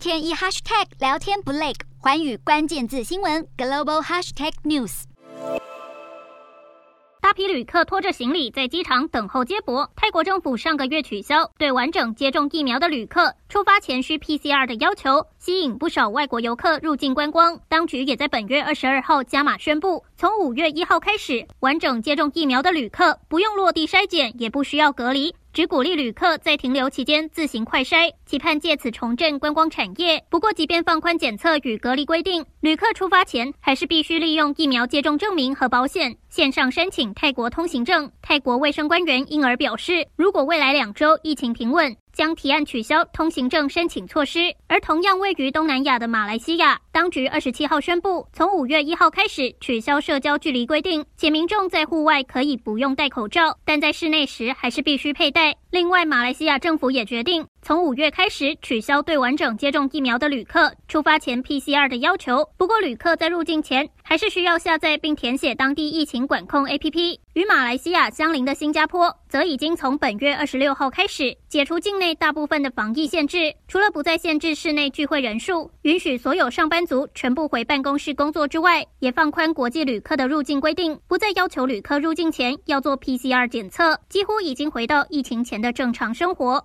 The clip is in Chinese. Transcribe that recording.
天一 hashtag 聊天不累，寰宇关键字新闻 global hashtag news。大批旅客拖着行李在机场等候接驳。泰国政府上个月取消对完整接种疫苗的旅客出发前需 PCR 的要求，吸引不少外国游客入境观光。当局也在本月二十二号加码宣布，从五月一号开始，完整接种疫苗的旅客不用落地筛检，也不需要隔离。只鼓励旅客在停留期间自行快筛，期盼借此重振观光产业。不过，即便放宽检测与隔离规定，旅客出发前还是必须利用疫苗接种证明和保险线上申请泰国通行证。泰国卫生官员因而表示，如果未来两周疫情平稳，将提案取消通行证申请措施。而同样位于东南亚的马来西亚，当局二十七号宣布，从五月一号开始取消社交距离规定，且民众在户外可以不用戴口罩，但在室内时还是必须佩戴。另外，马来西亚政府也决定，从五月开始取消对完整接种疫苗的旅客出发前 PCR 的要求。不过，旅客在入境前还是需要下载并填写当地疫情管控 APP。与马来西亚相邻的新加坡，则已经从本月二十六号开始解除境内大部分的防疫限制，除了不再限制室内聚会人数，允许所有上班族全部回办公室工作之外，也放宽国际旅客的入境规定，不再要求旅客入境前要做 PCR 检测，几乎已经回到疫情前的正常生活。